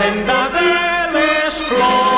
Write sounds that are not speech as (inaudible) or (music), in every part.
Senda de les flors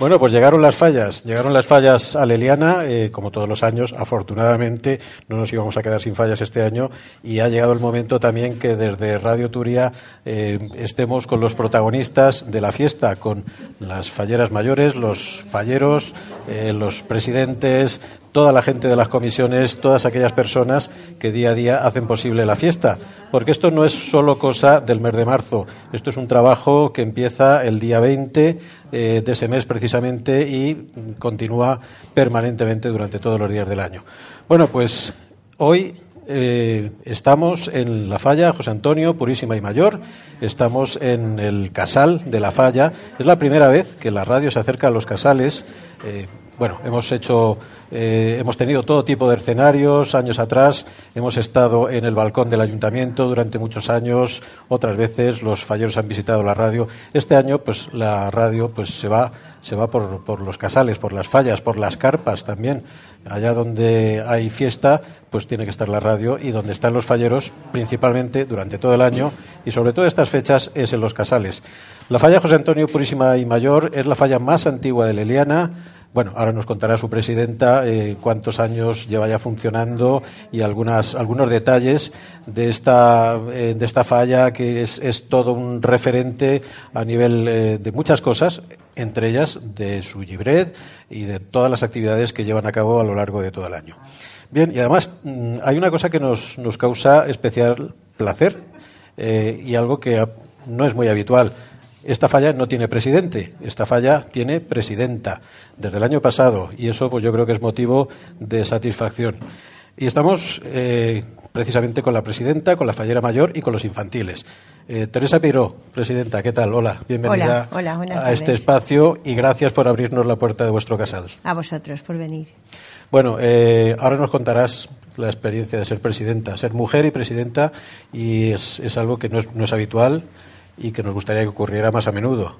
Bueno, pues llegaron las fallas, llegaron las fallas a Leliana, eh, como todos los años, afortunadamente no nos íbamos a quedar sin fallas este año y ha llegado el momento también que desde Radio Turia eh, estemos con los protagonistas de la fiesta, con las falleras mayores, los falleros, eh, los presidentes, toda la gente de las comisiones, todas aquellas personas que día a día hacen posible la fiesta. Porque esto no es solo cosa del mes de marzo, esto es un trabajo que empieza el día 20 eh, de ese mes precisamente y continúa permanentemente durante todos los días del año. Bueno, pues hoy eh, estamos en la falla José Antonio Purísima y Mayor, estamos en el casal de la falla. Es la primera vez que la radio se acerca a los casales. Eh, bueno, hemos hecho, eh, hemos tenido todo tipo de escenarios años atrás. Hemos estado en el balcón del ayuntamiento durante muchos años. Otras veces los falleros han visitado la radio. Este año, pues la radio, pues se va, se va por, por los casales, por las fallas, por las carpas también. Allá donde hay fiesta, pues tiene que estar la radio y donde están los falleros, principalmente durante todo el año y sobre todo estas fechas es en los casales. La falla José Antonio Purísima y Mayor es la falla más antigua de Leliana. Bueno, ahora nos contará su presidenta eh, cuántos años lleva ya funcionando y algunas, algunos detalles de esta, eh, de esta falla que es, es, todo un referente a nivel eh, de muchas cosas, entre ellas de su libret y de todas las actividades que llevan a cabo a lo largo de todo el año. Bien, y además mm, hay una cosa que nos, nos causa especial placer y algo que no es muy habitual. Esta falla no tiene presidente, esta falla tiene presidenta desde el año pasado y eso pues yo creo que es motivo de satisfacción. Y estamos eh, precisamente con la presidenta, con la fallera mayor y con los infantiles. Eh, Teresa Piró, presidenta, ¿qué tal? Hola, bienvenida hola, hola, a este espacio y gracias por abrirnos la puerta de vuestro casal. A vosotros por venir. Bueno, eh, ahora nos contarás la experiencia de ser presidenta, ser mujer y presidenta y es, es algo que no es, no es habitual y que nos gustaría que ocurriera más a menudo.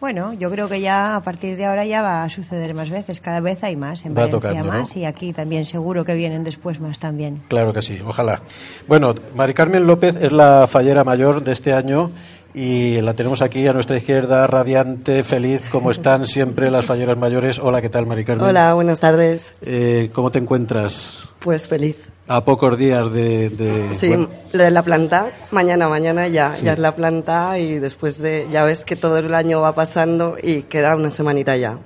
Bueno, yo creo que ya a partir de ahora ya va a suceder más veces, cada vez hay más, en Va Valencia tocando, ¿no? más y aquí también seguro que vienen después más también. Claro que sí, ojalá. Bueno, Mari Carmen López es la fallera mayor de este año y la tenemos aquí a nuestra izquierda, radiante, feliz, como (laughs) están siempre las falleras mayores. Hola, ¿qué tal, Mari Carmen? Hola, buenas tardes. Eh, ¿Cómo te encuentras? Pues feliz. A pocos días de... de- Sí, bueno, de la planta, mañana, mañana ya, ya es la planta y después de, ya ves que todo el año va pasando y queda una semanita ya.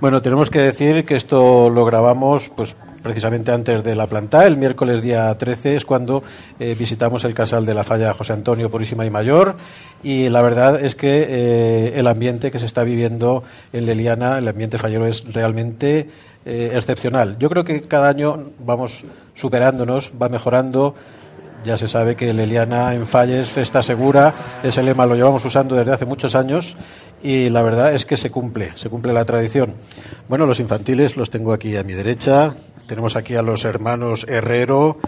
Bueno, tenemos que decir que esto lo grabamos pues precisamente antes de la planta. El miércoles día 13 es cuando eh, visitamos el casal de la falla José Antonio Purísima y Mayor y la verdad es que eh, el ambiente que se está viviendo en Leliana, el ambiente fallero es realmente eh, excepcional. Yo creo que cada año vamos superándonos, va mejorando. Ya se sabe que Leliana en Falles, Festa Segura, ese lema lo llevamos usando desde hace muchos años y la verdad es que se cumple, se cumple la tradición. Bueno, los infantiles los tengo aquí a mi derecha. Tenemos aquí a los hermanos Herrero,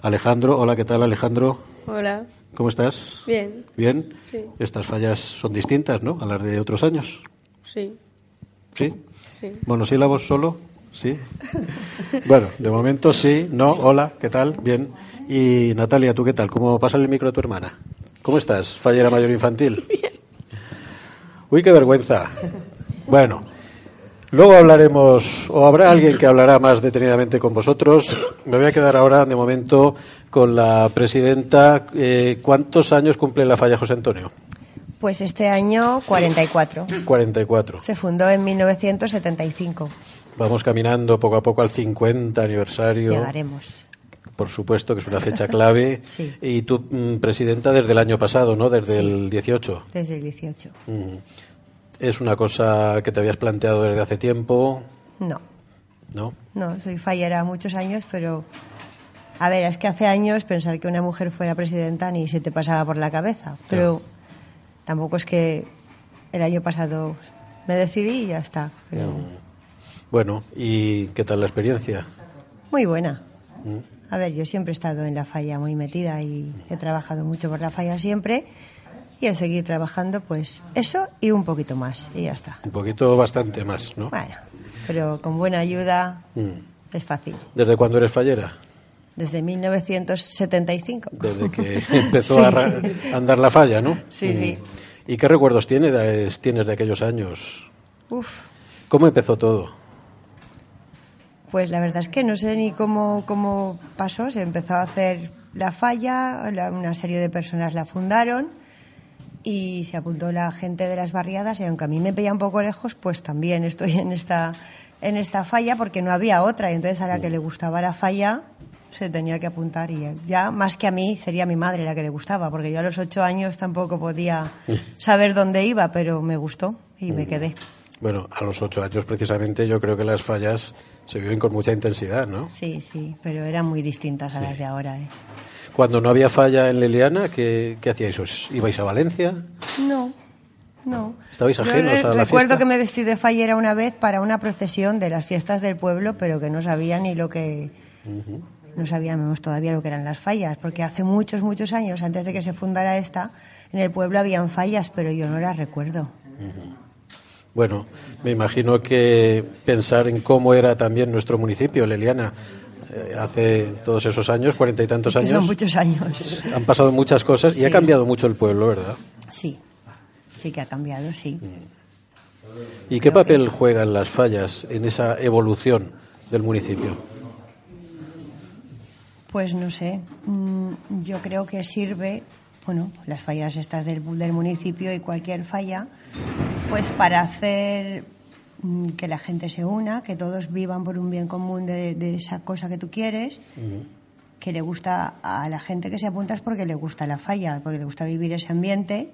Alejandro. Hola, ¿qué tal Alejandro? Hola, ¿Cómo estás? bien, ¿Bien? Sí. Estas fallas son distintas, ¿no? A las de otros años. sí, ¿Sí? sí. ¿Monosílabos solo? Sí. (laughs) Bueno, de momento sí, no, hola, ¿qué tal? Bien. Y Natalia, ¿tú qué tal? ¿Cómo pasa el micro a tu hermana? ¿Cómo estás, fallera mayor infantil? (laughs) Bien. Uy, qué vergüenza. Bueno, luego hablaremos, o habrá alguien que hablará más detenidamente con vosotros. Me voy a quedar ahora, de momento, con la presidenta. Eh, ¿Cuántos años cumple la falla José Antonio? Pues este año 44. 44. Se fundó en 1975. Vamos caminando poco a poco al 50 aniversario. Llegaremos. por supuesto, que es una fecha clave. (laughs) Sí. Y tú, mm, presidenta, desde el año pasado, ¿no? Desde el 18. Desde el 18. Mm. ¿Es una cosa que te habías planteado desde hace tiempo? No, ¿No? no, soy fallera muchos años, pero. A ver, es que hace años pensar que una mujer fuera presidenta ni se te pasaba por la cabeza. Pero tampoco es que el año pasado me decidí y ya está. Pero Bueno, ¿y qué tal la experiencia? muy buena. Mm. A ver, yo siempre he estado en la falla muy metida y he trabajado mucho por la falla siempre. Y al seguir trabajando, pues eso y un poquito más. Y ya está. Un poquito bastante más, ¿no? Bueno, pero con buena ayuda Mm. es fácil. ¿Desde cuándo eres fallera? Desde 1975. Desde que (laughs) empezó Sí. a a andar la falla, ¿no? Sí, sí. ¿Y qué recuerdos tienes de, tienes de aquellos años? Uf, ¿Cómo empezó todo? pues la verdad es que no sé ni cómo, cómo pasó. Se empezó a hacer la falla, la- una serie de personas la fundaron y se apuntó la gente de las barriadas y aunque a mí me veía un poco lejos, pues también estoy en esta, en esta falla porque no había otra y entonces a la que le gustaba la falla se tenía que apuntar y ya más que a mí sería mi madre la que le gustaba porque yo a los ocho años tampoco podía (laughs) saber dónde iba pero me gustó y me quedé. Bueno, a los ocho años precisamente yo creo que las fallas se viven con mucha intensidad, ¿no? Sí, sí, pero eran muy distintas a las de ahora. ¿eh? Cuando no había falla en Leliana, ¿qué, qué hacíais? ¿Os ¿Ibais a Valencia? No, no. ¿Estabais Yo ajenos re- a la Recuerdo fiesta? que me vestí de fallera una vez para una procesión de las fiestas del pueblo, pero que no sabía ni lo que... No sabíamos todavía lo que eran las fallas, porque hace muchos, muchos años, antes de que se fundara esta, en el pueblo habían fallas, pero yo no las recuerdo. Bueno, me imagino que pensar en cómo era también nuestro municipio, Leliana, hace todos esos años, cuarenta y tantos años, son muchos años. han pasado muchas cosas y ha cambiado mucho el pueblo, ¿verdad? Sí, sí que ha cambiado, sí. ¿Y qué papel juegan las fallas en esa evolución del municipio? Pues no sé, mm, yo creo que sirve, bueno, las fallas estas del, del municipio y cualquier falla, pues para hacer mm, que la gente se una, que todos vivan por un bien común de, de esa cosa que tú quieres, que le gusta a la gente que se apunta es porque le gusta la falla, porque le gusta vivir ese ambiente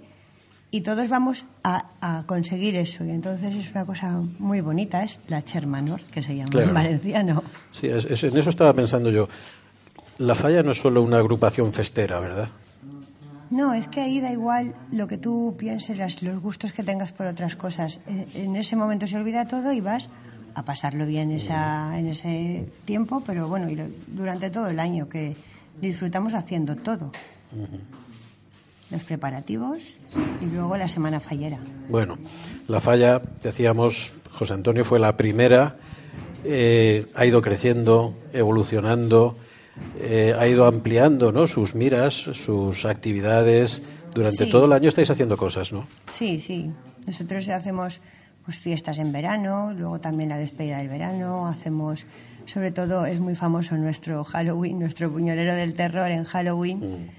y todos vamos a, a conseguir eso y entonces es una cosa muy bonita, es la Chermanor, que se llama Claro. en valenciano. Sí, es- es- en eso estaba pensando yo. La falla no es solo una agrupación festera, ¿verdad? No, es que ahí da igual lo que tú pienses, las- los gustos que tengas por otras cosas. En, ese momento se olvida todo y vas a pasarlo bien esa, en ese tiempo, pero bueno, y durante todo el año que disfrutamos haciendo todo. Los preparativos y luego la semana fallera. Bueno, la falla, decíamos, José Antonio fue la primera, eh, ha ido creciendo, evolucionando, eh, ha ido ampliando ¿no? sus miras, sus actividades. Durante Sí. todo el año estáis haciendo cosas, ¿no? Sí, sí. Nosotros hacemos pues fiestas en verano, luego también la despedida del verano, hacemos, sobre todo es muy famoso nuestro Halloween, nuestro puñolero del terror en Halloween,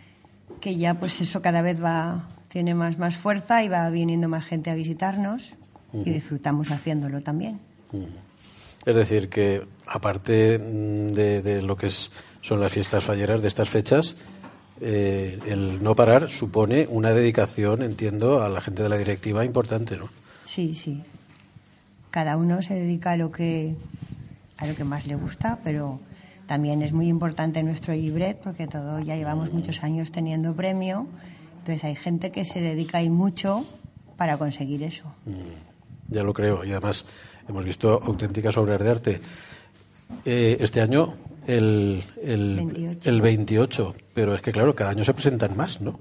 que ya pues eso cada vez va tiene más más fuerza y va viniendo más gente a visitarnos y disfrutamos haciéndolo también. Es decir, que aparte mm, de, de lo que es, son las fiestas falleras de estas fechas, eh, el no parar supone una dedicación, entiendo, a la gente de la directiva importante, ¿no? Sí, sí. Cada uno se dedica a lo que a lo que más le gusta, pero también es muy importante nuestro libret porque todo ya llevamos muchos años teniendo premio, entonces hay gente que se dedica y mucho para conseguir eso. Ya lo creo, y además hemos visto auténticas obras de arte. Eh, este año el, el, 28. el 28, pero es que claro, cada año se presentan más, ¿no?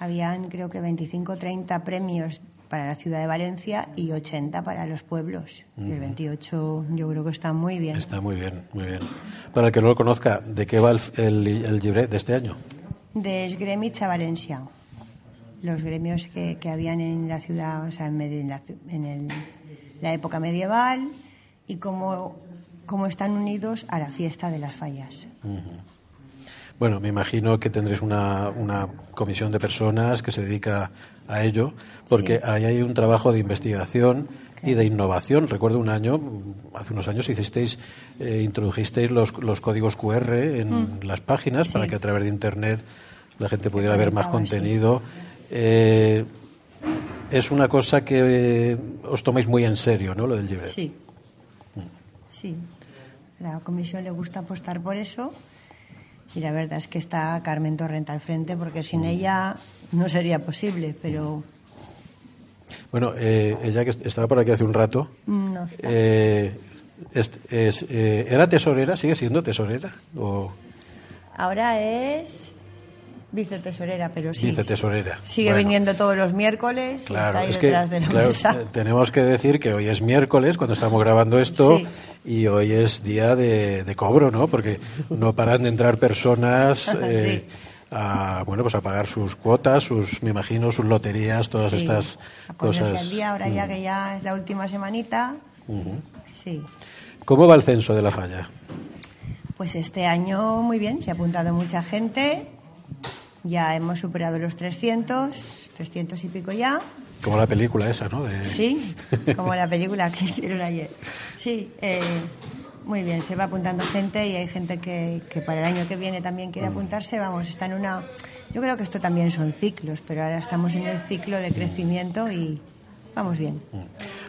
Habían creo que 25 o 30 premios para la ciudad de Valencia y 80 para los pueblos. Y el 28 yo creo que está muy bien. Está muy bien, muy bien. Para el que no lo conozca, ¿de qué va el, el, el de este año? de Esgremits a Valencia. Los gremios que, que habían en la ciudad, o sea, en, medio- en la, en el- la época medieval y cómo, cómo están unidos a la fiesta de las fallas. Bueno, me imagino que tendréis una, una comisión de personas que se dedica a ello, porque Sí. ahí hay un trabajo de investigación y de innovación. Recuerdo un año, hace unos años hicisteis, eh, introdujisteis los, los códigos QR en las páginas para que a través de Internet la gente pudiera ver más sí. contenido. Eh, es una cosa que eh, os tomáis muy en serio, ¿no? Lo del Gibret. Sí. Sí. La comisión le gusta apostar por eso. Y la verdad es que está Carmen Torrent al frente, porque sin ella no sería posible, pero Bueno, eh, ella que estaba por aquí hace un rato, no está. eh, es- es, eh, ¿era tesorera? ¿Sigue siendo tesorera? ¿O Ahora es vicetesorera, pero sí. vicetesorera? Sigue Bueno. viniendo todos los miércoles y Claro, está ahí es que detrás de la claro, mesa. eh, tenemos que decir que hoy es miércoles cuando estamos grabando esto Sí. y hoy es día de, de cobro, ¿no? Porque no paran de entrar personas (laughs) eh, Sí. a bueno pues a pagar sus cuotas, sus me imagino sus loterías, todas Sí, estas a cosas. Mm. al día, ahora ya que ya es la última semanita. Sí. ¿Cómo va el censo de la falla? Pues este año muy bien, se ha apuntado mucha gente. Ya hemos superado los 300, 300 y pico ya. Como la película esa, ¿no? De- Sí, (laughs) como la película que hicieron ayer. Sí, eh, muy bien, se va apuntando gente y hay gente que, que para el año que viene también Mm. quiere apuntarse. Vamos, está en una. Yo creo que esto también son ciclos, pero ahora estamos en el ciclo de crecimiento y vamos bien.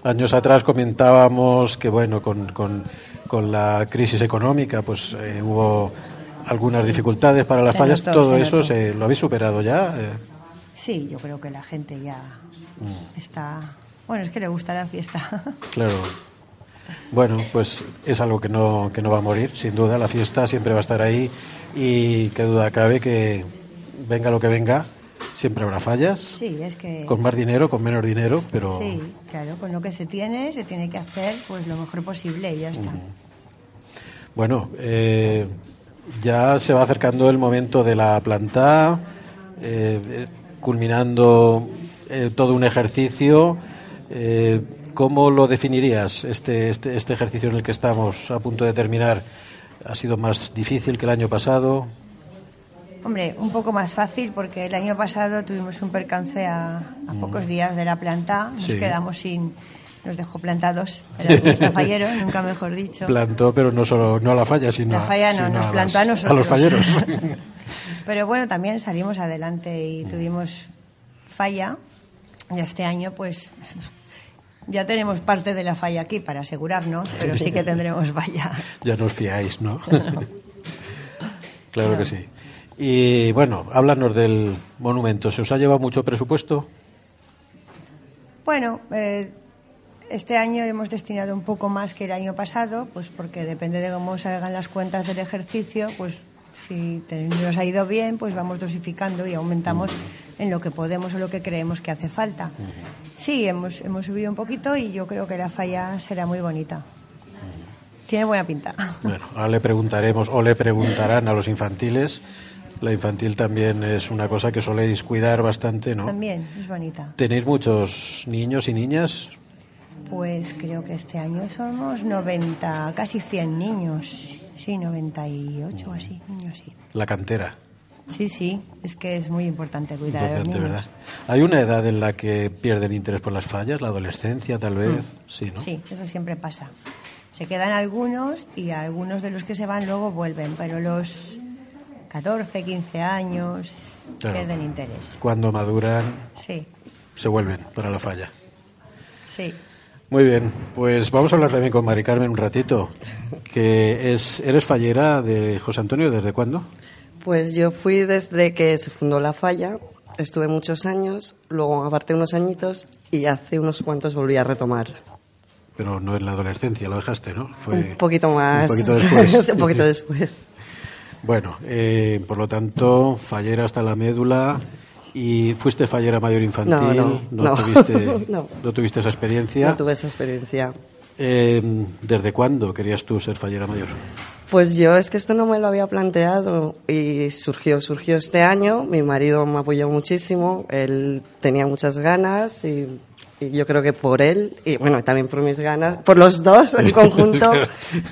Años atrás comentábamos que, bueno, con, con, con la crisis económica, pues eh, hubo algunas dificultades para las Se fallas. notó, Todo se eso se, lo habéis superado ya. eh. Sí, yo creo que la gente ya Mm. está. Bueno, es que le gusta la fiesta. (laughs) Claro. Bueno, pues es algo que no, que no va a morir, sin duda. La fiesta siempre va a estar ahí y qué duda cabe que venga lo que venga, siempre habrá fallas. Sí, es que. Con más dinero, con menos dinero, pero Sí, claro, con lo que se tiene, se tiene que hacer pues lo mejor posible y ya está. bueno, eh, ya se va acercando el momento de la planta, eh, culminando eh, todo un ejercicio. Eh, ¿Cómo lo definirías, este, este, este ejercicio en el que estamos a punto de terminar? ¿Ha sido más difícil que el año pasado? Hombre, un poco más fácil porque el año pasado tuvimos un percance a, a pocos días de la planta, nos Mm. Sí. quedamos sin, nos dejó plantados el artista fallero, (laughs) nunca mejor dicho. Plantó, pero no solo no a la falla, sino, La falla no, sino nos a, plantó las- a nosotros. los falleros. (laughs) Pero bueno, también salimos adelante y tuvimos falla. Y este año, pues, ya tenemos parte de la falla aquí para asegurarnos, pero sí que tendremos falla. (laughs) ya no os fiáis, ¿no? claro que sí. Y bueno, háblanos del monumento. ¿Se os ha llevado mucho presupuesto? Bueno, eh, este año hemos destinado un poco más que el año pasado, pues porque depende de cómo salgan las cuentas del ejercicio, pues si nos ha ido bien, pues vamos dosificando y aumentamos en lo que podemos o lo que creemos que hace falta. Sí, hemos, hemos subido un poquito y yo creo que la falla será muy bonita. Tiene buena pinta. (laughs) Bueno, ahora le preguntaremos o le preguntarán a los infantiles. La infantil también es una cosa que soléis cuidar bastante, ¿no? También es bonita. ¿Tenéis muchos niños y niñas? Pues creo que este año somos 90, casi 100 niños. Sí, 98 o así, niños sí. La cantera. Sí, sí, es que es muy importante cuidar a los niños. ¿verdad? ¿Hay una edad en la que pierden interés por las fallas? ¿La adolescencia, tal vez? Sí, ¿no? Mm. Sí, eso siempre pasa. Se quedan algunos y algunos de los que se van luego vuelven, pero los 14, 15 años Claro. pierden interés. Cuando maduran, Sí, se vuelven para la falla. sí. Muy bien, pues vamos a hablar también con Mari Carmen un ratito, que es, eres fallera de José Antonio, ¿desde cuándo? Pues yo fui desde que se fundó la falla, estuve muchos años, luego aparté unos añitos y hace unos cuantos volví a retomar. Pero no en la adolescencia, lo dejaste, ¿no? Fue un poquito más. Un poquito (laughs) después. un poquito después. Bueno, eh, por lo tanto, fallera hasta la médula y fuiste fallera mayor infantil. No, no, no. tuviste, (laughs) No. tuviste esa experiencia. No tuve esa experiencia. Eh, ¿Desde cuándo querías tú ser fallera mayor? Pues yo es que esto no me lo había planteado y surgió, surgió este año. Mi marido me apoyó muchísimo, él tenía muchas ganas y, y yo creo que por él y bueno, también por mis ganas, por los dos en (laughs) conjunto,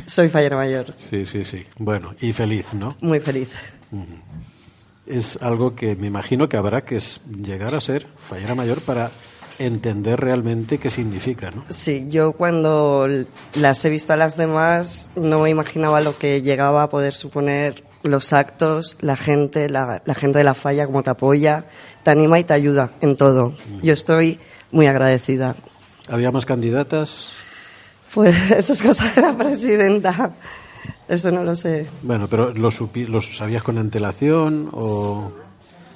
soy fallera mayor. Sí, sí, sí. Bueno, y feliz, ¿no? Muy feliz. Es algo que me imagino que habrá que llegar a ser fallera mayor para entender realmente qué significa, ¿no? Sí, yo cuando las he visto a las demás no me imaginaba lo que llegaba a poder suponer los actos, la gente, la, la gente de la falla, cómo te apoya, te anima y te ayuda en todo. Yo estoy muy agradecida. ¿Había más candidatas? Pues (laughs) eso es cosa de la presidenta. Eso no lo sé. Bueno, pero ¿lo, supi- lo sabías con antelación o...?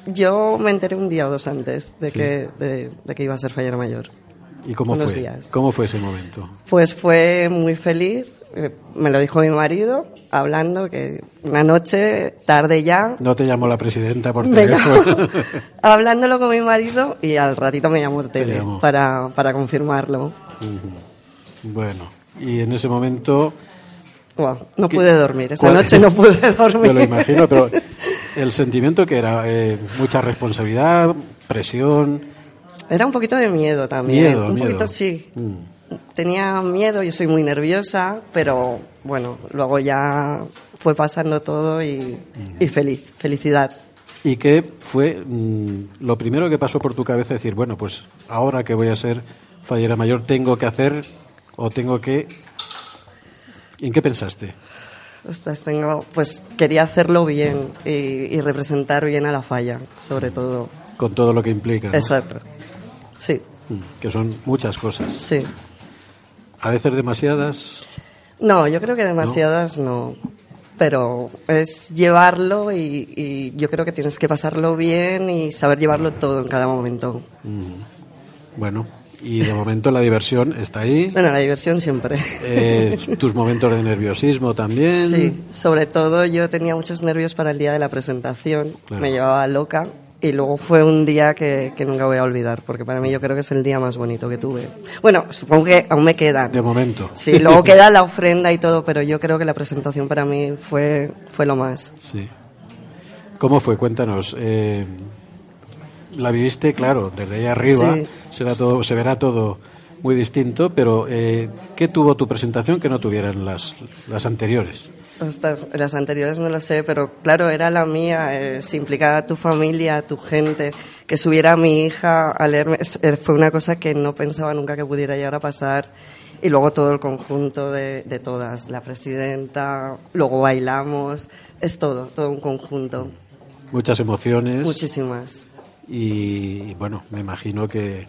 Yo me enteré un día o dos antes de que, de, de que iba a ser fallera mayor. ¿Y cómo Unos fue? días. ¿Cómo fue ese momento? Pues fue muy feliz. eh, Me lo dijo mi marido, hablando que una noche, tarde ya, ¿No te llamó la presidenta por teléfono? (laughs) hablándolo con mi marido y al ratito me llamó el tele para, para confirmarlo. bueno, y en ese momento... No ¿Qué- pude dormir, esa cuál- noche no (laughs) pude dormir. Me lo imagino, pero el sentimiento que era eh, mucha responsabilidad, presión, Era un poquito de miedo también. miedo, un miedo. poquito sí. Mm. Tenía miedo, yo soy muy nerviosa, pero bueno, luego ya fue pasando todo y, y feliz, felicidad. ¿Y qué fue mm, lo primero que pasó por tu cabeza? Decir, bueno, pues ahora que voy a ser fallera mayor, tengo que hacer o tengo que... ¿En qué pensaste? Ostras, tengo, pues quería hacerlo bien y, y representar bien a la falla, sobre todo. Con todo lo que implica. ¿no? Exacto. Sí, Mm, Que son muchas cosas. sí. A veces demasiadas. No, yo creo que demasiadas no. Pero es llevarlo y, y yo creo que tienes que pasarlo bien y saber llevarlo todo en cada momento. Bueno, y de momento la diversión está ahí. Bueno, la diversión siempre. Eh, tus momentos de nerviosismo también. Sí, sobre todo yo tenía muchos nervios para el día de la presentación, Claro. me llevaba loca y luego fue un día que, que nunca voy a olvidar, porque para mí yo creo que es el día más bonito que tuve. Bueno, supongo que aún me quedan. De momento. Sí, luego queda la ofrenda y todo, pero yo creo que la presentación para mí fue, fue lo más. Sí. ¿Cómo fue? Cuéntanos. Eh, la viviste, claro, desde ahí arriba. Sí. Será todo, se verá todo muy distinto, pero eh, ¿qué tuvo tu presentación que no tuvieran las, las anteriores? Ostras, las anteriores no lo sé, pero claro, era la mía, eh, se implicaba a tu familia, a tu gente, que subiera a mi hija a leerme, eh, fue una cosa que no pensaba nunca que pudiera llegar a pasar. Y luego todo el conjunto de, de todas, la presidenta, luego bailamos, es todo, todo un conjunto, Muchas emociones. muchísimas. Y bueno, me imagino que,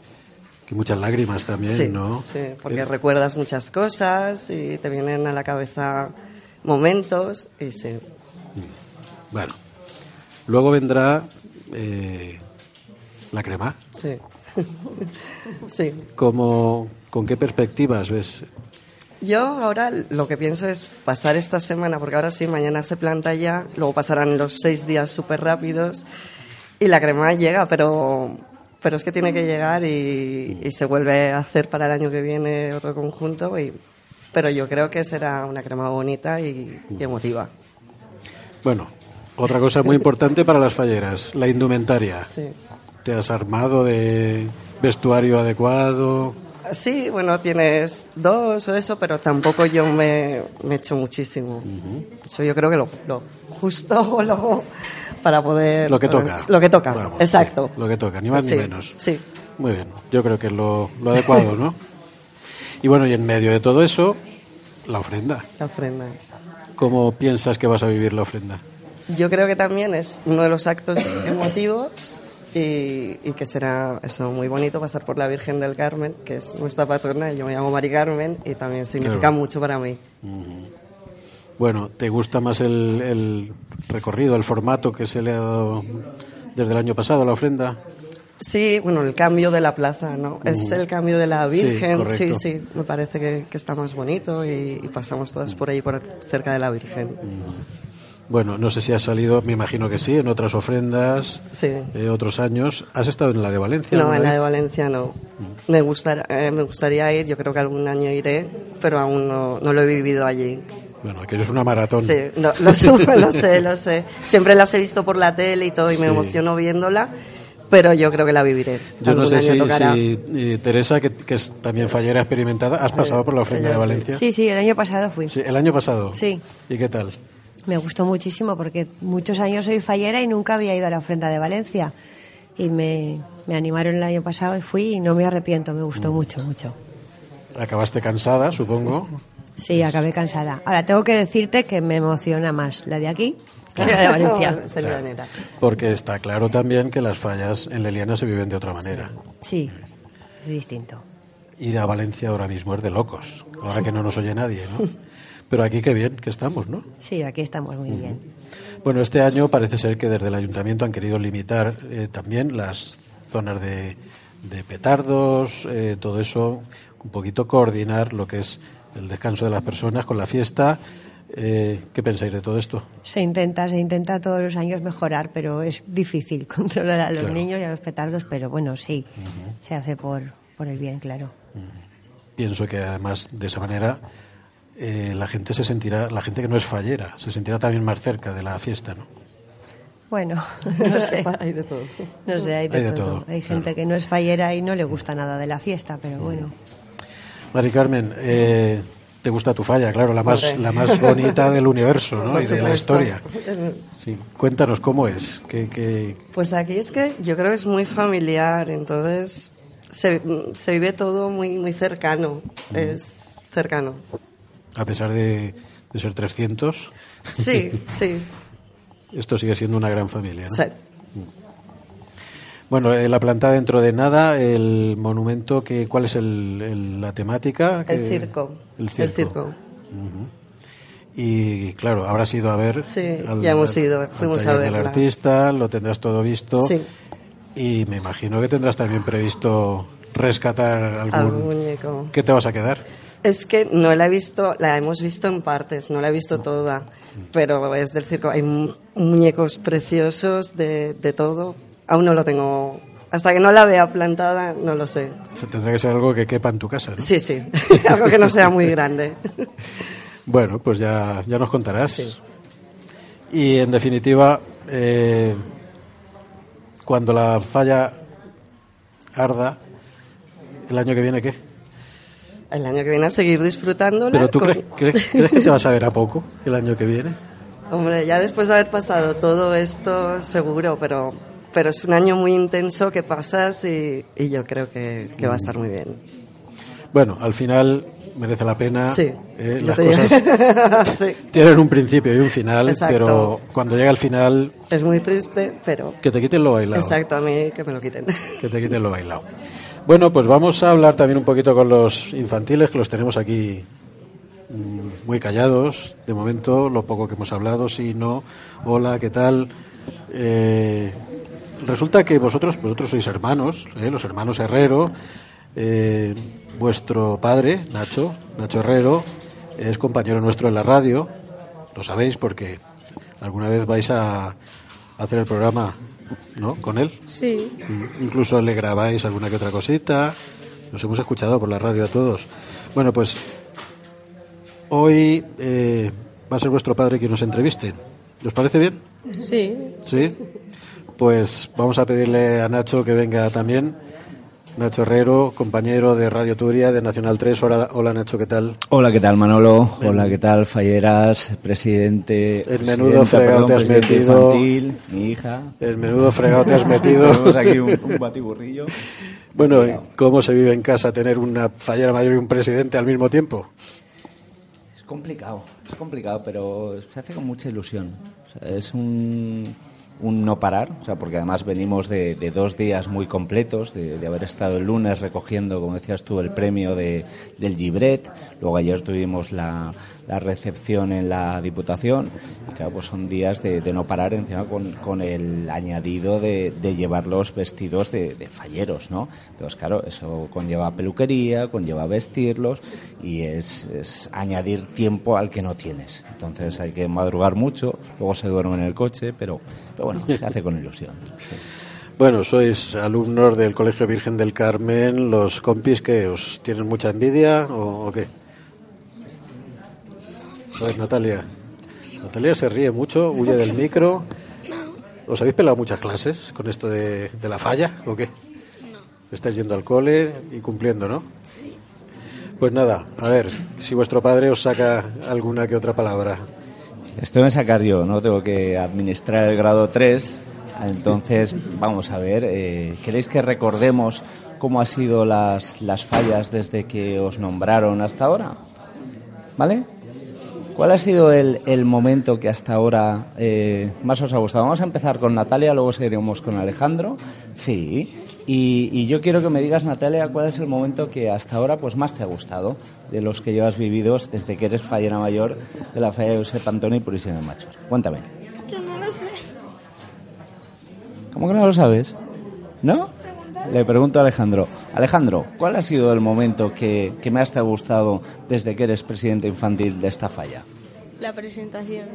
que muchas lágrimas también, sí, ¿no? sí, porque Eh, recuerdas muchas cosas y te vienen a la cabeza momentos y sí. Bueno, luego vendrá eh, la crema. Sí. (laughs) sí. ¿Cómo, ¿Con qué perspectivas ves? Yo ahora lo que pienso es pasar esta semana, porque ahora sí, mañana se planta ya, luego pasarán los seis días súper rápidos y la crema llega, pero, pero es que tiene que llegar y, y se vuelve a hacer para el año que viene otro conjunto, y, pero yo creo que será una crema bonita y, y emotiva. Bueno, otra cosa muy importante para las falleras, la indumentaria. Sí. ¿Te has armado de vestuario adecuado? Sí, bueno, tienes dos o eso, pero tampoco yo me, me echo muchísimo. Eso yo creo que lo, lo justo o lo, para poder... Lo que toca. Lo que toca, Vamos, exacto. sí, lo que toca, ni más Sí, ni menos. Sí, Muy bien, yo creo que es lo, lo adecuado, ¿no? Y bueno, y en medio de todo eso, la ofrenda. la ofrenda. ¿Cómo piensas que vas a vivir la ofrenda? Yo creo que también es uno de los actos emotivos y, y que será eso muy bonito pasar por la Virgen del Carmen, que es nuestra patrona, yo me llamo Mari Carmen y también significa Claro. mucho para mí. Bueno, ¿te gusta más el, el recorrido, el formato que se le ha dado desde el año pasado a la ofrenda? Sí, bueno, el cambio de la plaza, ¿no? Es el cambio de la Virgen, sí, sí, me parece que, que está más bonito y, y pasamos todas por ahí, por cerca de la Virgen. Bueno, no sé si has salido, me imagino que sí, en otras ofrendas, Sí. eh, otros años. ¿Has estado en la de Valencia? No, en la de? Valencia no. Me, gustar, eh, me gustaría ir, yo creo que algún año iré, pero aún no, no lo he vivido allí. Bueno, aquello es una maratón. Sí, no, lo, sé, (laughs) lo sé, lo sé. Siempre las he visto por la tele y todo y me Sí. emociono viéndola, pero yo creo que la viviré. Yo no sé año si, tocará. si, eh, Teresa, que, que es también fallera experimentada, ¿has pasado por la ofrenda de. Valencia? Sí, sí, el año pasado fui. Sí, el año pasado. Sí. ¿Y qué tal? Me gustó muchísimo porque muchos años soy fallera y nunca había ido a la ofrenda de Valencia. y me, me animaron el año pasado y fui y no me arrepiento, me gustó mucho, mucho. Acabaste cansada, supongo. Sí, acabé cansada. Ahora tengo que decirte que me emociona más la de aquí que la de Valencia. (laughs) Porque está claro también que las fallas en Leliana se viven de otra manera. Sí, es distinto. Ir a Valencia ahora mismo es de locos, ahora que no nos oye nadie, ¿no? Pero aquí qué bien que estamos, ¿no? Sí, aquí estamos muy bien. Bueno, este año parece ser que desde el ayuntamiento han querido limitar eh, también las zonas de, de petardos, eh, todo eso, un poquito coordinar lo que es el descanso de las personas con la fiesta. Eh, ¿Qué pensáis de todo esto? Se intenta, se intenta todos los años mejorar, pero es difícil (laughs) controlar a los Claro. niños y a los petardos, pero bueno, sí, se hace por, por el bien, claro. Pienso que además de esa manera eh, la gente se sentirá, la gente que no es fallera, se sentirá también más cerca de la fiesta, ¿no? Bueno, no (laughs) sé. Hay de todo. No sé, hay de, Hay de todo. todo, Hay claro. gente que no es fallera y no le gusta nada de la fiesta, pero bueno. Mari Carmen, eh, te gusta tu falla, claro, la más, la más bonita del universo, ¿no? Y de la historia. (laughs) Sí, cuéntanos cómo es, qué, qué- Pues aquí es que yo creo que es muy familiar, entonces se, se vive todo muy, muy cercano. Es cercano. a pesar de, de ser 300, Sí, (laughs) sí. esto sigue siendo una gran familia, ¿no? sí. Bueno, eh, la planta dentro de nada, el monumento, que, ¿cuál es el, el- la temática? El circo. El El circo. Y claro, habrás ido a ver. Sí, ya hemos ido, al fuimos a verla. artista, lo tendrás todo visto. Sí. Y me imagino que tendrás también previsto rescatar algún. Algún muñeco. ¿Qué te vas a quedar? Es que no la he visto, la hemos visto en partes, no la he visto toda, pero es del circo. Hay mu- muñecos preciosos de, de todo. Aún no lo tengo, hasta que no la vea plantada, no lo sé. Tendrá que ser algo que quepa en tu casa, ¿no? Sí, sí, (laughs) algo que no sea muy grande. (laughs) Bueno, pues ya, ya nos contarás. Y en definitiva, eh, cuando la falla arda, ¿el año que viene qué? El año que viene a seguir disfrutándola. ¿Pero tú con- crees, crees- crees que te vas a ver a poco el año que viene? (laughs) Hombre, ya después de haber pasado todo esto, seguro, pero, pero es un año muy intenso que pasas y, y yo creo que, que va a estar muy bien. Bueno, al final merece la pena. Sí, eh, las cosas (laughs) Sí. tienen un principio y un final, Exacto. pero cuando llega el final, Es muy triste, pero... que te quiten lo bailado. Exacto, a mí que me lo quiten. (laughs) Que te quiten lo bailado. Bueno, pues vamos a hablar también un poquito con los infantiles, que los tenemos aquí mm, muy callados. De momento, lo poco que hemos hablado, sí, no. Hola, ¿qué tal? Eh, resulta que vosotros, vosotros sois hermanos, ¿eh? los hermanos Herrero. Eh, vuestro padre, Nacho, Nacho Herrero, es compañero nuestro en la radio. Lo sabéis porque alguna vez vais a hacer el programa, ¿no? Con él. Sí, Mm, Incluso le grabáis alguna que otra cosita. Nos hemos escuchado por la radio a todos. Bueno, pues hoy eh, va a ser vuestro padre quien nos entreviste. ¿Os parece bien? sí. Sí. Pues vamos a pedirle a Nacho que venga también. Nacho Herrero, compañero de Radio Turia de Nacional 3. Hola, hola Nacho, ¿qué tal? Hola, ¿qué tal Manolo? Hola, ¿qué tal Falleras? Presidente. El menudo fregado te has metido. infantil, mi hija. El menudo fregado te has metido. (laughs) Tenemos aquí un, un batiburrillo. Bueno, ¿cómo se vive en casa tener una fallera mayor y un presidente al mismo tiempo? Es complicado, es complicado, pero se hace con mucha ilusión. O sea, es un, un no parar, o sea, porque además venimos de, dos días muy completos, de, de haber estado el lunes recogiendo, como decías tú, el premio de, del Gibret, luego ayer tuvimos la, la recepción en la Diputación, y claro, pues son días de, de no parar encima con, con el añadido de, de llevar los vestidos de, de falleros, ¿no? Entonces, claro, eso conlleva peluquería, conlleva vestirlos y es, es añadir tiempo al que no tienes. Entonces hay que madrugar mucho, luego se duerme en el coche, pero, pero bueno, se hace con ilusión. Bueno, sois alumnos del Colegio Virgen del Carmen, los compis que os tienen mucha envidia o qué? A ver, Natalia. Natalia se ríe mucho, huye del micro. ¿Os habéis pelado muchas clases con esto de, de la falla o qué? Estáis yendo al cole y cumpliendo, ¿no? Sí. Pues nada, a ver, si vuestro padre os saca alguna que otra palabra. Esto me sacar yo, ¿no? Tengo que administrar el grado 3 Entonces, vamos a ver, eh, ¿queréis que recordemos cómo han sido las, las fallas desde que os nombraron hasta ahora? ¿Vale? ¿Cuál ha sido el, el momento que hasta ahora eh, más os ha gustado? Vamos a empezar con Natalia, luego seguiremos con Alejandro. Sí. Y, y yo quiero que me digas, Natalia, cuál es el momento que hasta ahora pues más te ha gustado de los que llevas vividos desde que eres fallera mayor de la falla de Josep Antoni y Purísima de Machos. Cuéntame. Yo no lo sé. ¿Cómo que no lo sabes? ¿No? Le pregunto a Alejandro. Alejandro, ¿cuál ha sido el momento que, que más te ha gustado desde que eres presidente infantil de esta falla? La presentación.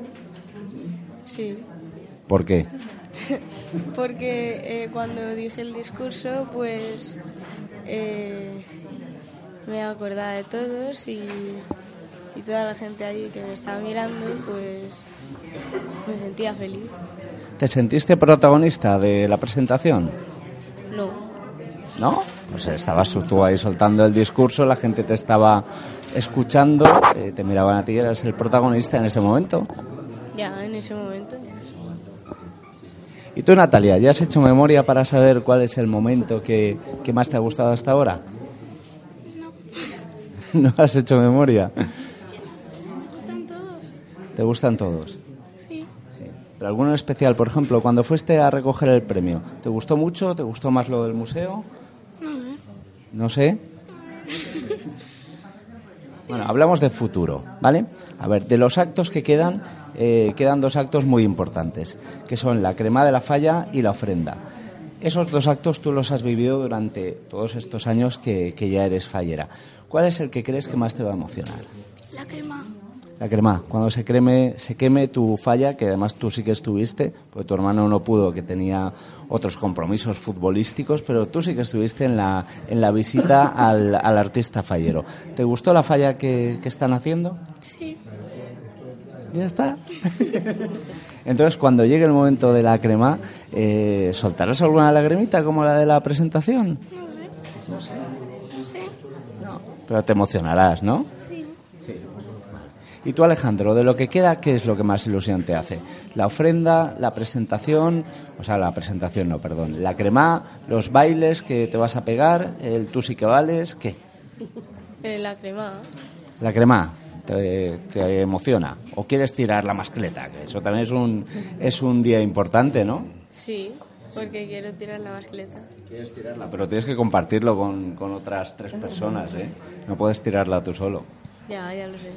Sí. ¿Por qué? (laughs) Porque eh, cuando dije el discurso, pues eh, me acordaba de todos y, y toda la gente allí que me estaba mirando, pues me sentía feliz. ¿Te sentiste protagonista de la presentación? Pues estabas tú ahí soltando el discurso, la gente te estaba escuchando, eh, te miraban a ti, eras el protagonista en ese momento. ya en ese momento. ¿Y tú, Natalia, ya has hecho memoria para saber cuál es el momento que, que más te ha gustado hasta ahora? No. (laughs) ¿No has hecho memoria? (laughs) ¿Te gustan todos? Sí. ¿Pero alguno en especial? Por ejemplo, cuando fuiste a recoger el premio, ¿te gustó mucho? ¿Te gustó más lo del museo? No sé. No sé. Bueno, hablamos de futuro, ¿vale? A ver, de los actos que quedan, eh, quedan dos actos muy importantes, que son la crema de la falla y la ofrenda. Esos dos actos tú los has vivido durante todos estos años que, que ya eres fallera. ¿Cuál es el que crees que más te va a emocionar? La crema. La crema, cuando se creme, se queme tu falla, que además tú sí que estuviste, porque tu hermano no pudo, que tenía otros compromisos futbolísticos, pero tú sí que estuviste en la, en la visita (laughs) al, al artista fallero. ¿Te gustó la falla que, que están haciendo? Sí. Ya está. Entonces, cuando llegue el momento de la crema, eh, ¿soltarás alguna lagrimita como la de la presentación? No sé. No sé. No sé. Pero te emocionarás, ¿no? Sí. Y tú, Alejandro, de lo que queda, ¿qué es lo que más ilusión te hace? La ofrenda, la presentación, o sea, la presentación no, perdón, la crema, los bailes que te vas a pegar, el tú sí que vales, ¿qué? Eh, la crema. La crema, te, te emociona? ¿O quieres tirar la mascleta? Que eso también es un, es un día importante, ¿no? Sí, porque quiero tirar la mascleta. Quieres tirarla, pero tienes que compartirlo con, con otras tres personas, ¿eh? No puedes tirarla tú solo. Ya, ya lo sé.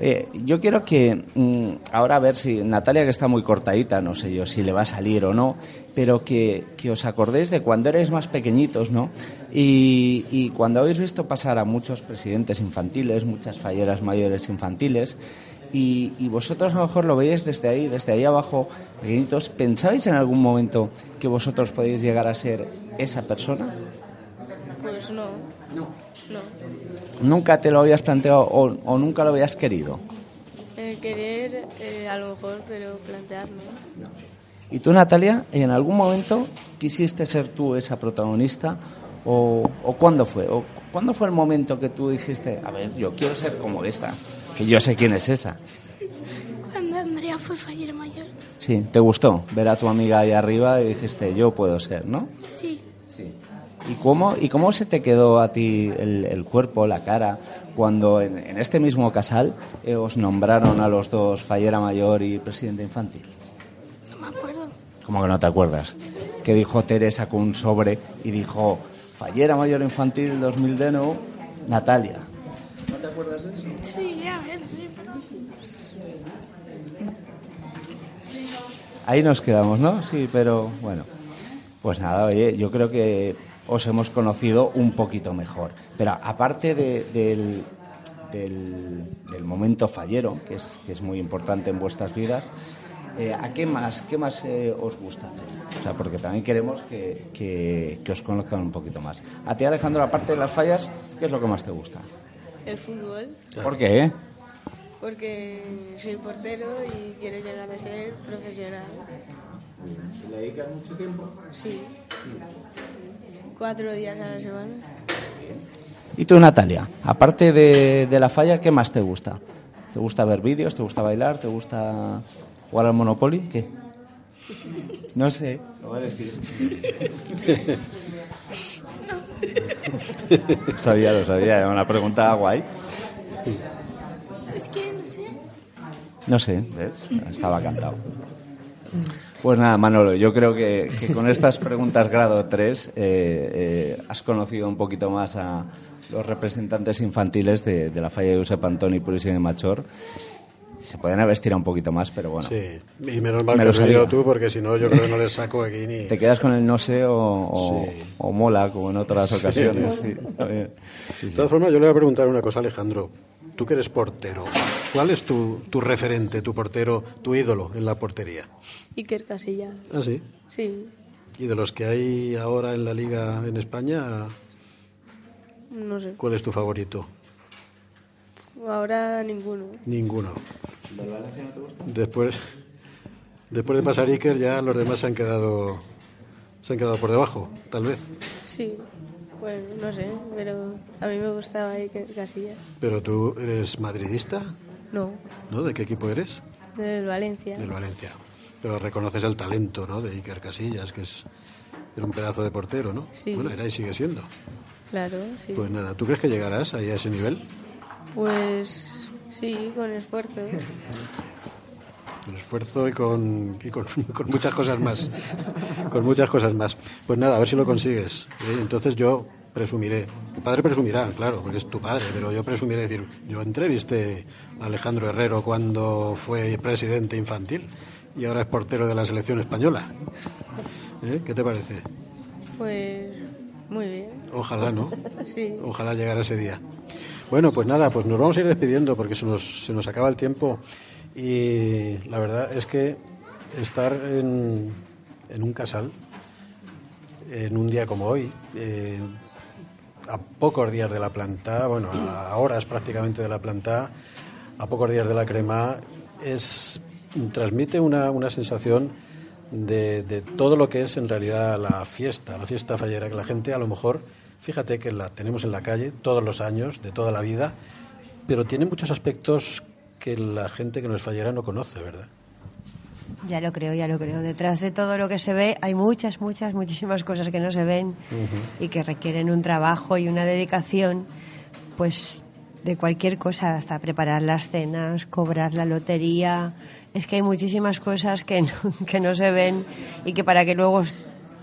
Eh, yo quiero que mm, ahora a ver si Natalia que está muy cortadita, no sé yo si le va a salir o no, pero que, que os acordéis de cuando erais más pequeñitos, ¿no? Y, y cuando habéis visto pasar a muchos presidentes infantiles, muchas falleras mayores infantiles, y, y vosotros a lo mejor lo veis desde ahí, desde ahí abajo, pequeñitos, ¿pensabais en algún momento que vosotros podéis llegar a ser esa persona? Pues no. No. No. ¿Nunca te lo habías planteado o, o nunca lo habías querido? El querer, eh, a lo mejor, pero plantearlo. ¿Y tú, Natalia, en algún momento quisiste ser tú esa protagonista? ¿O, o cuándo fue? ¿O cuándo fue el momento que tú dijiste, a ver, yo quiero ser como esa? Que yo sé quién es esa. Cuando Andrea fue fallera mayor. Sí, ¿te gustó ver a tu amiga ahí arriba y dijiste, yo puedo ser, ¿no? Sí. ¿Y cómo, ¿Y cómo se te quedó a ti el, el cuerpo, la cara, cuando en, en este mismo casal eh, os nombraron a los dos fallera mayor y presidente infantil? No me acuerdo. ¿Cómo que no te acuerdas? Que dijo Teresa con un sobre y dijo, fallera mayor infantil 2000 de nuevo, Natalia. ¿No te acuerdas de eso? Sí, a ver, sí, pero... Ahí nos quedamos, ¿no? Sí, pero bueno. Pues nada, oye, yo creo que os hemos conocido un poquito mejor. Pero aparte de- del, del, del momento fallero, que es, que es muy importante en vuestras vidas, eh, ¿a qué más, qué más eh, os gusta hacer? O sea, porque también queremos que, que- que os conozcan un poquito más. A ti, Alejandro, aparte de las fallas, ¿qué es lo que más te gusta? El fútbol, ¿Por qué? porque soy portero y quiero llegar a ser profesional. ¿Le dedicas mucho tiempo? Sí. Cuatro días a la semana. ¿Y tú, Natalia? Aparte de, de la falla, ¿qué más te gusta? ¿Te gusta ver vídeos? ¿Te gusta bailar? ¿Te gusta jugar al Monopoly? ¿Qué? No sé, lo voy a decir. sabía, lo sabía, era una pregunta guay. Es que no sé. No sé, ¿ves? Estaba cantado. Pues nada, Manolo, yo creo que, que con estas preguntas grado 3 eh, eh, has conocido un poquito más a los representantes infantiles de, de la falla de Josep Antoni Puríssim y Machor. Se pueden haber estirado un poquito más, pero bueno. Sí, y menos mal Me que lo tú, porque si no, yo creo que no les saco aquí ni. Te quedas con el no sé o, o, Sí. o mola, como en otras ocasiones. Sí. Sí, De todas formas, yo le voy a preguntar una cosa, Alejandro. Tú que eres portero, ¿cuál es tu, tu referente, tu portero, tu ídolo en la portería? Iker Casillas. Ah, sí. Sí. Y de los que hay ahora en la liga en España, No sé. ¿cuál es tu favorito? Ahora ninguno. Ninguno. Después, después de pasar Iker, ya los demás se han quedado, se han quedado por debajo, tal vez. Sí. Bueno, no sé, pero a mí me gustaba Iker Casillas. Pero tú eres madridista, No, ¿no? ¿De qué equipo eres? del Valencia. Del Valencia. Pero reconoces el talento, ¿no? De Iker Casillas, que es era un pedazo de portero, ¿no? Sí. Bueno, era y sigue siendo. Claro, sí. Pues nada, ¿tú crees que llegarás ahí a ese nivel? Pues sí, con esfuerzo. Con esfuerzo y con, y con, (laughs) con muchas cosas más. con muchas cosas más. Pues nada, a ver si lo consigues. ¿eh? Entonces yo presumiré. Tu padre presumirá, claro, porque es tu padre, pero yo presumiré decir, yo entrevisté a Alejandro Herrero cuando fue presidente infantil y ahora es portero de la selección española. ¿Eh? ¿Qué te parece? Pues muy bien. Ojalá, ¿no? (laughs) Sí. Ojalá llegara ese día. Bueno, pues nada, pues nos vamos a ir despidiendo porque se nos, se nos acaba el tiempo y la verdad es que estar en, en un casal en un día como hoy, eh, a pocos días de la planta, bueno, a horas prácticamente de la planta, a pocos días de la crema, es transmite una, una sensación de, de todo lo que es en realidad la fiesta, la fiesta fallera, que la gente a lo mejor, fíjate que la tenemos en la calle todos los años, de toda la vida, pero tiene muchos aspectos que la gente que no es fallera no conoce, ¿verdad? Ya lo creo, ya lo creo. Detrás de todo lo que se ve hay muchas, muchas, muchísimas cosas que no se ven y que requieren un trabajo y una dedicación, pues de cualquier cosa, hasta preparar las cenas, cobrar la lotería. Es que hay muchísimas cosas que no, (laughs) que no se ven y que para que luego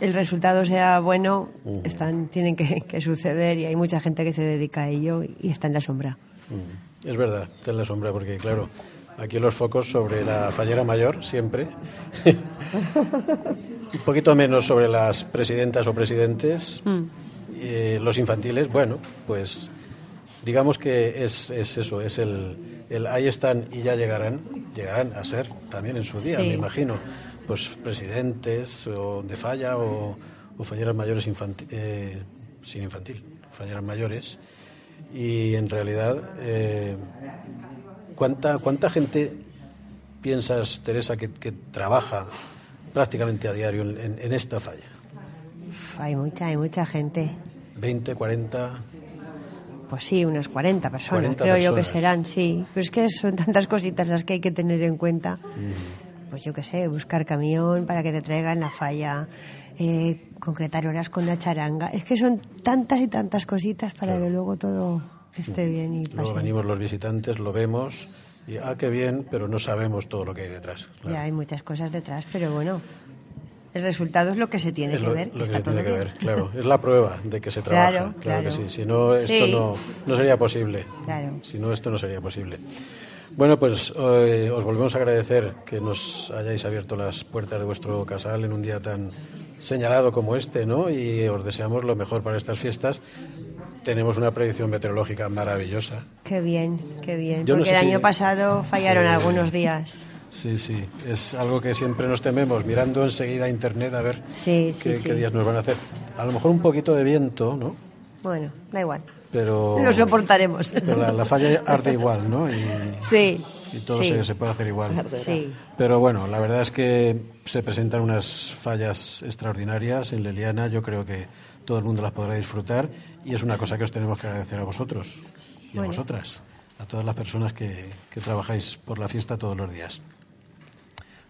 el resultado sea bueno están tienen que, que suceder y hay mucha gente que se dedica a ello y está en la sombra. Es verdad, está en la sombra, porque claro, aquí los focos sobre la fallera mayor, siempre. (laughs) Un poquito menos sobre las presidentas o presidentes. Eh, los infantiles, bueno, pues digamos que es, es eso, es el, el ahí están y ya llegarán, llegarán a ser también en su día, Sí. me imagino, pues presidentes o de falla o, o falleras mayores infanti- eh, sin infantil, falleras mayores. Y en realidad, eh, ¿cuánta, ¿cuánta gente piensas, Teresa, que, que trabaja prácticamente a diario en, esta falla? Uf, hay mucha, hay mucha gente. ¿20, 40? Pues sí, unas 40 personas, 40 creo yo que serán, sí. Pero es que son tantas cositas las que hay que tener en cuenta. Pues yo qué sé, buscar camión para que te traigan la falla, eh, concretar horas con la charanga. Es que son tantas y tantas cositas para que luego todo esté bien y Luego venimos los visitantes, lo vemos y, ah, qué bien, pero no sabemos todo lo que hay detrás. claro. Ya hay muchas cosas detrás, pero bueno, el resultado es lo que se tiene Es que lo, ver. lo que está se tiene todo que bien. ver, claro. (laughs) Es la prueba de que se trabaja. Claro, Claro, que claro. sí. Si no, esto Sí. no, no sería posible. Claro. Si no, esto no sería posible. Bueno, pues eh, os volvemos a agradecer que nos hayáis abierto las puertas de vuestro casal en un día tan señalado como este, ¿no? Y os deseamos lo mejor para estas fiestas. Tenemos una predicción meteorológica maravillosa. Qué bien, qué bien. Yo no Porque sé el si- año pasado fallaron Sí. algunos días. Sí, sí, es algo que siempre nos tememos, mirando enseguida a internet a ver Sí, sí, qué, qué días nos van a hacer. A lo mejor un poquito de viento, ¿no? Bueno, da igual. Pero, Lo soportaremos. pero la, la falla arde igual, ¿no? Y, Sí. y todo sí. se, se puede hacer igual. Sí. Pero bueno, la verdad es que se presentan unas fallas extraordinarias en Leliana. Yo creo que todo el mundo las podrá disfrutar y es una cosa que os tenemos que agradecer a vosotros y a Bueno. vosotras, a todas las personas que, que trabajáis por la fiesta todos los días.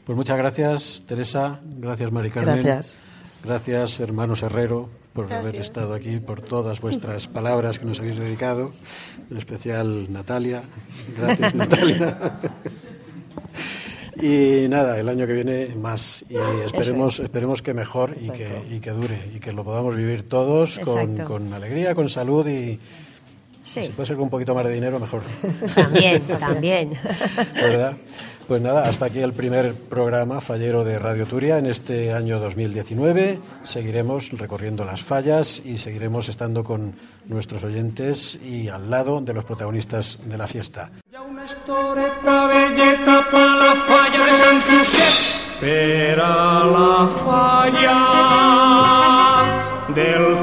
Pues muchas gracias, Teresa. Gracias, Mari Carmen. Gracias. Gracias, hermanos Herrero, por Gracias. haber estado aquí, por todas vuestras (laughs) palabras que nos habéis dedicado. En especial, Natalia. Gracias, Natalia. (laughs) Y nada, el año que viene más. Y esperemos, esperemos que mejor y que, y que dure y que lo podamos vivir todos con, con alegría, con salud y Sí. si puede ser con un poquito más de dinero, mejor. (laughs) También, también. ¿Verdad? Pues nada, hasta aquí el primer programa fallero de Radio Turia en este año 2019. Seguiremos recorriendo las fallas y seguiremos estando con nuestros oyentes y al lado de los protagonistas de la fiesta. La falla de